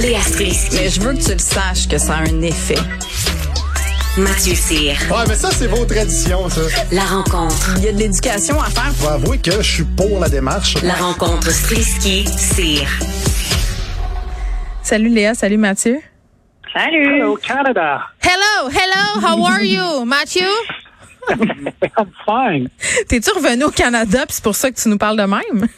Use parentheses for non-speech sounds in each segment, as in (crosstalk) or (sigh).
Léa Strisky. Mais je veux que tu le saches que ça a un effet. Mathieu Cyr. Ouais, mais ça, c'est vos traditions, ça. La rencontre. Il y a de l'éducation à faire. Faut avouer que je suis pour la démarche. La rencontre Strisky-Cyr. Salut Léa, salut Mathieu. Salut. Hello, Canada. Hello, hello, how are you, Mathieu? (laughs) I'm fine. T'es-tu revenu au Canada puis c'est pour ça que tu nous parles de même?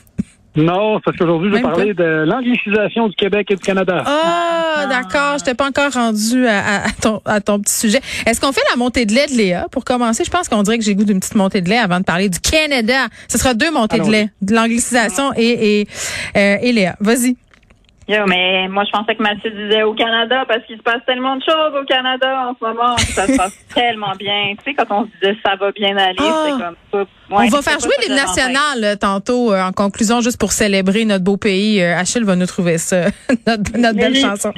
Non, parce qu'aujourd'hui, je vais parler de l'anglicisation du Québec et du Canada. Ah, d'accord. Je t'ai pas encore rendu à, ton, à ton petit sujet. Est-ce qu'on fait la montée de lait de Léa pour commencer? Je pense qu'on dirait que j'ai goût d'une petite montée de lait avant de parler du Canada. Ce sera deux montées de lait, de l'anglicisation et, et, euh, et Léa. Vas-y. Yo, mais moi, je pensais que Mathieu disait au Canada parce qu'il se passe tellement de choses au Canada en ce moment. Ça se (laughs) passe tellement bien. Tu sais, quand on se disait ça va bien aller, Ah. c'est comme ça. On va faire jouer l'hymne national euh, tantôt euh, en conclusion juste pour célébrer notre beau pays. Euh, Achille va nous trouver ça, (laughs) notre, notre belle chanson.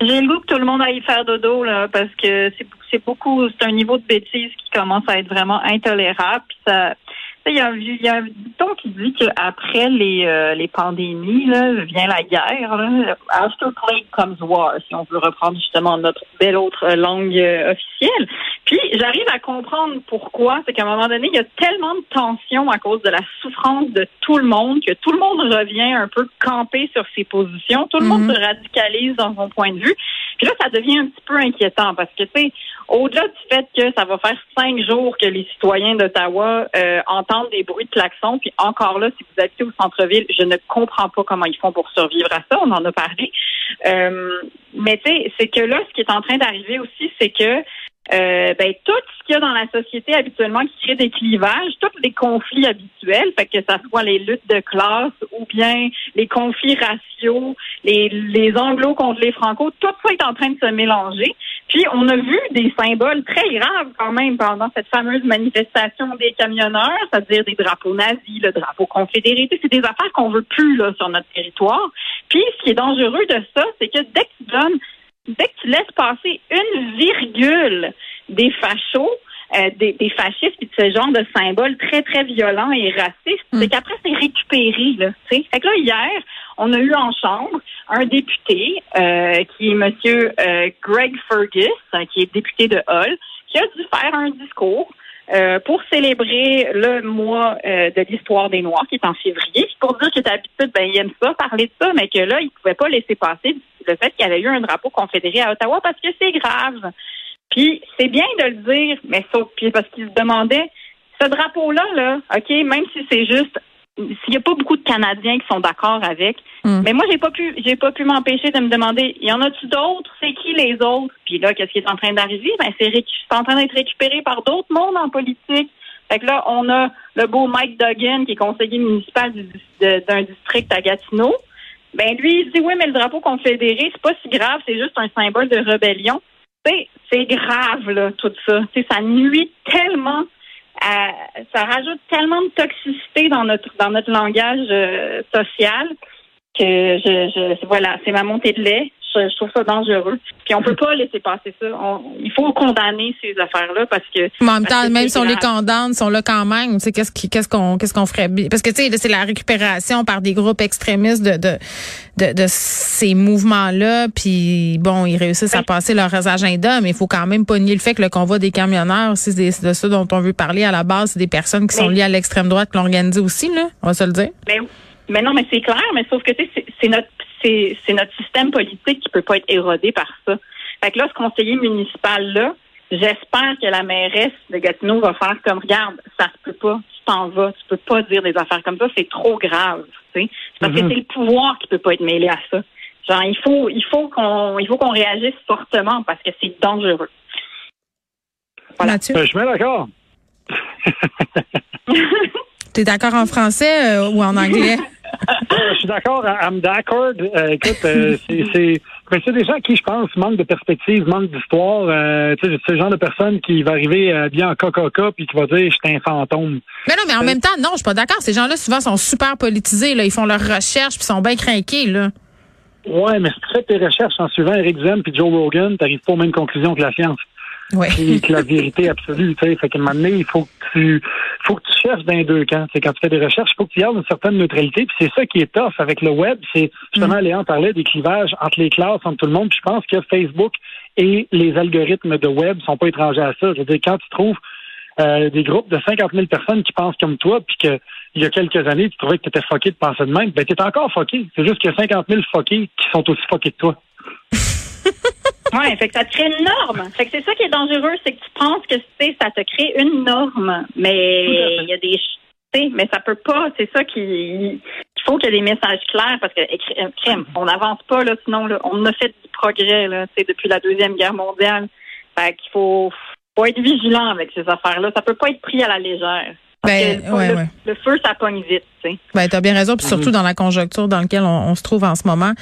J'ai le goût que tout le monde aille faire dodo, là, parce que c'est beaucoup, c'est un niveau de bêtise qui commence à être vraiment intolérable. Puis ça, il y a, un- il y a un dicton qui dit qu'après les, euh, les pandémies, là, vient la guerre. Là. After plague comes war, si on veut reprendre justement notre belle autre langue euh, officielle. Puis j'arrive à comprendre pourquoi. C'est qu'à un moment donné, il y a tellement de tension à cause de la souffrance de tout le monde que tout le monde revient un peu camper sur ses positions. Tout le monde Mhm. se radicalise dans son point de vue. Puis là, ça devient un petit peu inquiétant parce que, tu sais, au-delà du fait que ça va faire cinq jours que les citoyens d'Ottawa euh, entendent des bruits de klaxons, puis encore là, si vous habitez au centre-ville, je ne comprends pas comment ils font pour survivre à ça. On en a parlé. Euh, mais tu sais, c'est que là, ce qui est en train d'arriver aussi, c'est que euh, ben, tout ce qu'il y a dans la société habituellement qui crée des clivages, tous les conflits habituels, fait que ça soit les luttes de classe ou bien les conflits raciaux, les, les anglos contre les franco, tout ça est en train de se mélanger. Puis on a vu des symboles très graves quand même pendant cette fameuse manifestation des camionneurs, c'est-à-dire des drapeaux nazis, le drapeau confédéré. C'est des affaires qu'on veut plus là sur notre territoire. Puis ce qui est dangereux de ça, c'est que dès que tu donnes dès que tu laisses passer une virgule des fachos, euh, des, des fascistes puis de ce genre de symboles très, très violents et racistes, c'est qu'après, c'est récupéré. Là, fait que là, hier, on a eu en chambre un député euh, qui est Monsieur euh, Greg Fergus, hein, qui est député de Hull, qui a dû faire un discours euh, pour célébrer le mois euh, de l'histoire des Noirs, qui est en février, pour dire que d'habitude, ben, il aime ça, parler de ça, mais que là, il pouvait pas laisser passer le fait qu'il y avait eu un drapeau confédéré à Ottawa parce que c'est grave. Puis c'est bien de le dire, mais sauf parce qu'il se demandait ce drapeau-là, là, OK, même si c'est juste s'il n'y a pas beaucoup de Canadiens qui sont d'accord avec, Mm. mais moi j'ai pas pu j'ai pas pu m'empêcher de me demander y en a-tu d'autres? C'est qui les autres? Puis là qu'est-ce qui est en train d'arriver? Ben c'est en train d'être récupéré par d'autres mondes en politique. Fait que là on a le beau Mike Duggan qui est conseiller municipal d'un district à Gatineau. Ben lui il dit oui mais le drapeau confédéré c'est pas si grave c'est juste un symbole de rébellion. Tu sais, c'est grave là tout ça. Tu sais, ça nuit tellement à- ça rajoute tellement de toxicité dans notre dans notre langage euh, social que je, je voilà, c'est ma montée de lait. Je, je trouve ça dangereux. Puis on peut pas laisser passer ça. On- il faut condamner ces affaires-là parce que Mais en même temps, même si on les condamne, ils sont là quand même. Tu sais, qu'est-ce qu'est-ce qu'on, qu'est-ce qu'on ferait? Parce que, tu sais, c'est la récupération par des groupes extrémistes de, de, de, de ces mouvements-là. Puis, bon, ils réussissent à passer leurs agendas, mais il faut quand même pas nier le fait que le convoi des camionneurs, c'est de ça dont on veut parler à la base. C'est des personnes qui sont liées à l'extrême droite qui l'ont organisé aussi, là. On va se le dire. Mais, mais non, mais c'est clair, mais sauf que tu sais, c'est c'est notre c'est c'est notre système politique qui peut pas être érodé par ça. Fait que là, ce conseiller municipal là, j'espère que la mairesse de Gatineau va faire comme regarde, ça se peut pas, tu t'en vas, tu peux pas dire des affaires comme ça, c'est trop grave, tu sais. C'est Parce que c'est le pouvoir qui peut pas être mêlé à ça. Genre, il faut il faut qu'on il faut qu'on réagisse fortement parce que c'est dangereux. Voilà. Mathieu, Ben, je suis d'accord. (laughs) t'es d'accord en français euh, ou en anglais? (laughs) Euh, je suis d'accord. I'm d'accord. Euh, écoute, euh, (laughs) c'est, des gens qui, je pense, manquent de perspective, manquent d'histoire. Euh, tu sais, c'est le genre de personne qui va arriver euh, bien en coca puis qui va dire, je suis un fantôme. Mais non, mais en même temps, non, je suis pas d'accord. Ces gens-là, souvent, sont super politisés. Là. Ils font leurs recherches puis sont bien craqués, là. Ouais, mais si tu fais tes recherches en suivant Eric Zen puis Joe Rogan, t'arrives pas aux mêmes conclusions que la science. Ouais. et que la vérité absolue. Tu sais, fait qu'à un moment donné, il faut que tu faut que tu cherches dans les deux camps. C'est quand tu fais des recherches, il faut que tu gardes une certaine neutralité. Puis c'est ça qui est tough avec le web. C'est justement, Mm. Léon parlait des clivages entre les classes, entre tout le monde. Puis je pense que Facebook et les algorithmes de web sont pas étrangers à ça. Je veux dire, quand tu trouves euh, des groupes de 50 000 personnes qui pensent comme toi, puis que il y a quelques années, tu trouvais que tu étais fucké de penser de même, ben t'es encore fucké. C'est juste qu'il y a 50 000 fuckés qui sont aussi fuckés que toi. (laughs) Ouais, fait que ça te crée une norme. Fait que c'est ça qui est dangereux, c'est que tu penses que tu sais, ça te crée une norme, mais il y a des mais ça peut pas. C'est ça qui il faut qu'il y ait des messages clairs parce que euh, on n'avance pas là, sinon là, on a fait du progrès là, depuis la deuxième guerre mondiale. Fait qu'il faut faut être vigilant avec ces affaires-là. Ça peut pas être pris à la légère. Parce Ben, que ouais, le, ouais. le feu, ça pogne vite, tu sais. Ben, tu as bien raison, puis surtout dans la conjoncture dans laquelle on, on se trouve en ce moment.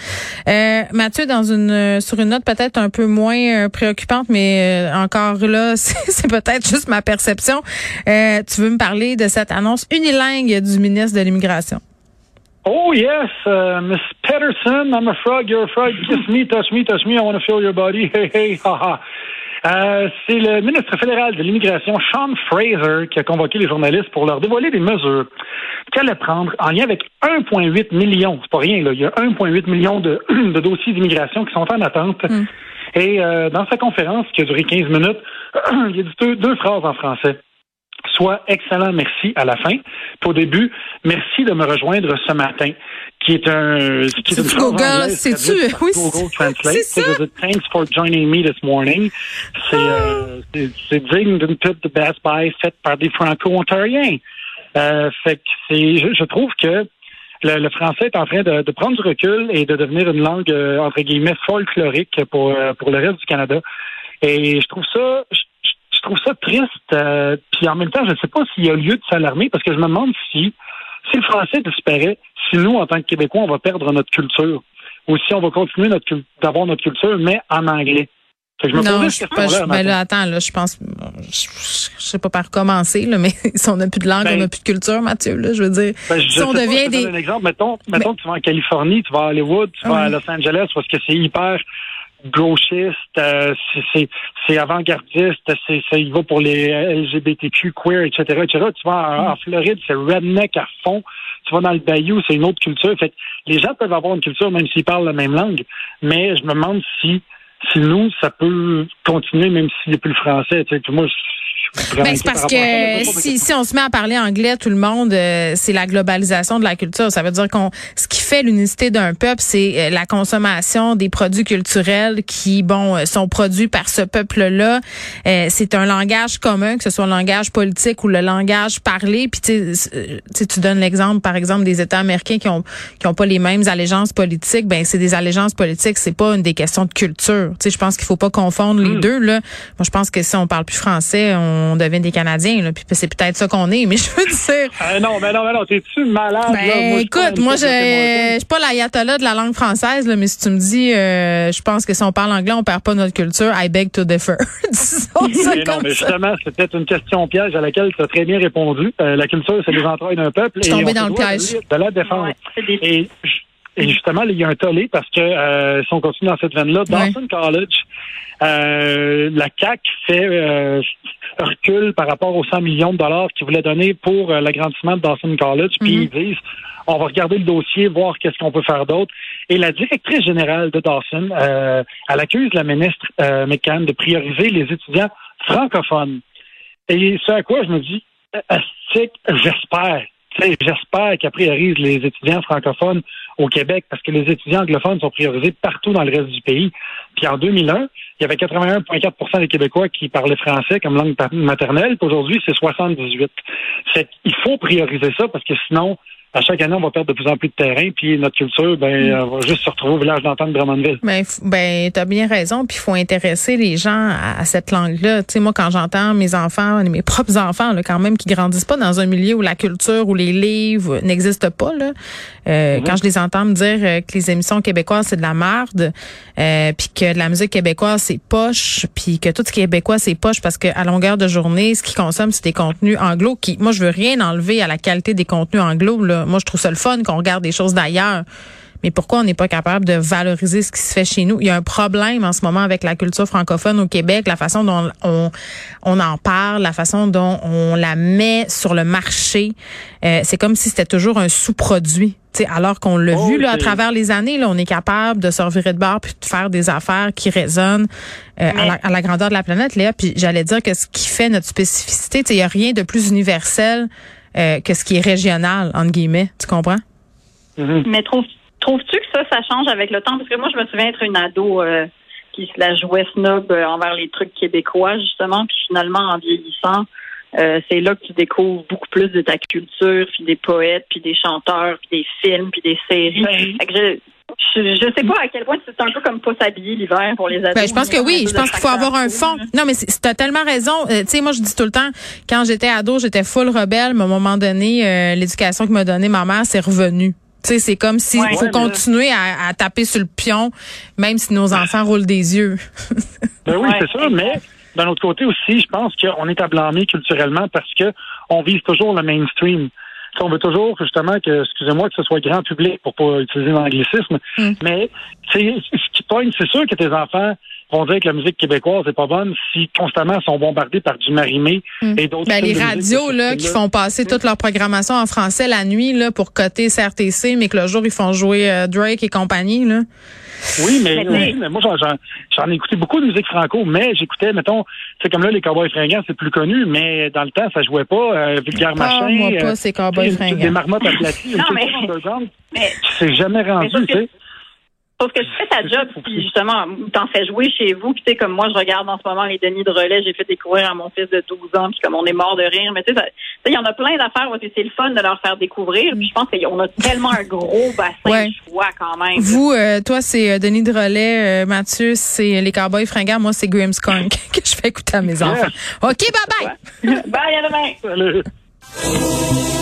Euh, Mathieu, dans une euh, sur une note peut-être un peu moins euh, préoccupante, mais euh, encore là, (laughs) c'est c'est peut-être juste ma perception. Euh, tu veux me parler de cette annonce unilingue du ministre de l'Immigration? Oh yes, uh, Miss Peterson, I'm a frog, you're a frog. Kiss me, touch me, touch me, I want to feel your body. Hey, hey, ha, ha. Euh, c'est le ministre fédéral de l'immigration, Sean Fraser, qui a convoqué les journalistes pour leur dévoiler des mesures qu'elle prendre en lien avec 1,8 million. C'est pas rien, là. Il y a 1,8 million de, (clears throat) de dossiers d'immigration qui sont en attente. Et euh, dans sa conférence, qui a duré 15 minutes, (clears throat) il a dit deux, deux phrases en français soit excellent merci à la fin. Puis au début, merci de me rejoindre ce matin, qui est un qui est une Google? traduite par Oui, Google c'est- Translate. c'est ça. Thanks for joining me this morning. C'est euh, c'est- c'est digne d'une pub de Best Buy faite par des Franco-Ontariens. Euh, fait que c'est, je, je trouve que le, le français est en train de, de prendre du recul et de devenir une langue euh, entre guillemets folklorique pour euh, pour le reste du Canada. Et je trouve ça, je, je- je trouve ça triste. euh, puis en même temps, je ne sais pas s'il y a lieu de s'alarmer parce que je me demande si, si le français disparaît, si nous, en tant que Québécois, on va perdre notre culture ou si on va continuer notre d'avoir notre culture, mais en anglais. Fait que je me Non, je, pas, je- ben là, attends, là, je pense, je, sais pas par commencer, là, mais (laughs) si on n'a plus de langue, Ben- on n'a plus de culture, Mathieu, là, je veux dire. Ben, je si on pas, devient donne des, un exemple. Mettons, mettons que tu vas en Californie, tu vas à Hollywood, tu vas à. Los Angeles parce que c'est hyper gauchiste, euh, c'est- avant-gardiste, c'est il va pour les LGBTQ, queer, etc., etc. Tu vas en, Floride, c'est redneck à fond. Tu vas dans le Bayou, c'est une autre culture. Fait que les gens peuvent avoir une culture même s'ils parlent la même langue, mais je me demande si si nous, ça peut continuer même s'il a plus le français. Tu moi, Ben, c'est parce que si, si on se met à parler anglais, tout le monde, euh, c'est la globalisation de la culture. Ça veut dire qu'on, ce qui fait l'unicité d'un peuple, c'est euh, la consommation des produits culturels qui, bon, euh, sont produits par ce peuple-là. Euh, c'est un langage commun, que ce soit le langage politique ou le langage parlé. Puis tu tu donnes l'exemple, par exemple, des États américains qui ont qui ont pas les mêmes allégeances politiques. Ben, c'est des allégeances politiques. C'est pas une des questions de culture. Tu sais, je pense qu'il faut pas confondre les deux. Là, moi, je pense que si on parle plus français, on devient des Canadiens. Là, puis c'est peut-être ça qu'on est. (laughs) Mais je veux dire. Ah non, mais non, mais non, t'es-tu malade? là? Ben, Moi, écoute, moi, je suis pas l'ayatollah de la langue française, là, mais si tu me dis, euh, je pense que si on parle anglais, on perd pas notre culture. I beg to differ. (laughs) Disons ça Mais non, mais justement, c'était une question piège à laquelle tu as très bien répondu. Euh, la culture, c'est les entrailles d'un peuple. Je suis et tombée on dans le doit piège. De la défendre. Ouais, Et, et justement, là, il y a un tollé parce que euh, si on continue dans cette veine-là. Dawson College, euh, la CAC fait euh, recul par rapport aux 100 millions de dollars qu'ils voulaient donner pour euh, l'agrandissement de Dawson College. Puis Mhm. ils disent, on va regarder le dossier, voir qu'est-ce qu'on peut faire d'autre. Et la directrice générale de Dawson, euh, elle accuse la ministre euh, McCann de prioriser les étudiants francophones. Et ce à quoi je me dis, j'espère. J'espère qu'elle priorise les étudiants francophones au Québec parce que les étudiants anglophones sont priorisés partout dans le reste du pays. Puis en 2001, il y avait 81,4% des Québécois qui parlaient français comme langue maternelle. Aujourd'hui, c'est 78. C'est il faut prioriser ça parce que sinon, à chaque année, on va perdre de plus en plus de terrain. Puis notre culture, ben, elle va juste se retrouver au village d'entente de Drummondville. Ben, ben t'as bien raison, puis il faut intéresser les gens à, à cette langue-là. Tu sais, moi, quand j'entends mes enfants, mes propres enfants, là, quand même, qui grandissent pas dans un milieu où la culture ou les livres n'existent pas, là, euh, quand je les entends me dire euh, que les émissions québécoises c'est de la merde, euh, puis que de la musique québécoise c'est poche, puis que tout ce qui est québécois c'est poche parce qu'à longueur de journée, ce qu'ils consomment c'est des contenus anglo. Qui, moi, je veux rien enlever à la qualité des contenus anglo. Là. Moi, je trouve ça le fun qu'on regarde des choses d'ailleurs. mais pourquoi on n'est pas capable de valoriser ce qui se fait chez nous? Il y a un problème en ce moment avec la culture francophone au Québec, la façon dont on, on en parle, la façon dont on la met sur le marché. Euh, c'est comme si c'était toujours un sous-produit. sais, alors qu'on l'a Oh, vu là, à travers les années, là, on est capable de se revirer de bord puis de faire des affaires qui résonnent euh, à, la, à la grandeur de la planète, Léa. Puis j'allais dire que ce qui fait notre spécificité, il n'y a rien de plus universel euh, que ce qui est régional, entre guillemets. Tu comprends? Mhm. Mais trouves, trouves-tu que ça, ça change avec le temps? Parce que moi, je me souviens être une ado euh, qui se la jouait snob euh, envers les trucs québécois, justement. Puis finalement, en vieillissant, euh, c'est là que tu découvres beaucoup plus de ta culture, puis des poètes, puis des chanteurs, puis des films, puis des séries. Fait que je, sais pas à quel point c'est un peu comme pas s'habiller l'hiver pour les ados. Ben, je pense que oui. Je pense qu'il faut avoir un fond. Non, mais tu as tellement raison. Euh, tu sais, moi, je dis tout le temps, quand j'étais ado, j'étais full rebelle, mais à un moment donné, euh, l'éducation que m'a donnée ma mère, c'est revenu. Tu sais, c'est comme s'il Ouais. faut Ouais, continuer à, à taper sur le pion, même si nos enfants roulent des yeux. (laughs) Ben oui, Ouais, c'est sûr, mais d'un autre côté aussi, je pense qu'on est à blâmer culturellement parce que on vise toujours le mainstream. On veut toujours justement que, excusez-moi, que ce soit grand public pour pas utiliser l'anglicisme, Mm. mais ce qui pogne, c'est sûr que tes enfants vont dire que la musique québécoise est pas bonne si constamment sont bombardés par du marimé et d'autres. Ben, les radios là qui font passer toute leur programmation en français la nuit là pour coter CRTC, mais que le jour ils font jouer euh, Drake et compagnie là. Oui, mais, Mais oui, t'sais- mais moi, j'en, ai écouté beaucoup de musique franco, mais j'écoutais, mettons, c'est comme là, les Cowboys fringants, c'est plus connu, mais dans le temps, ça jouait pas, euh, vulgaire machin. Parle-moi pas euh, ces cowboys fringants. Des marmottes aplaties, une Non, mais- Mais qui s'est jamais rendu, tu sais. Sauf que tu fais ta job, puis justement, t'en fais jouer chez vous, puis tu sais, comme moi, je regarde en ce moment les Denis de relais, j'ai fait découvrir à mon fils de 12 ans, puis comme on est mort de rire, mais tu sais, ça- tu sais, il y en a plein d'affaires où c'est c'est le fun de leur faire découvrir, puis je pense qu'on a tellement un gros bassin Ouais. de choix quand même. Vous, euh, toi, c'est euh, Denis de Relais, euh, Mathieu, c'est les Cowboys fringants, moi, c'est Grimmskunk (laughs) que je fais écouter à mes enfants. OK, bye bye. (laughs) Bye, à demain! Salut.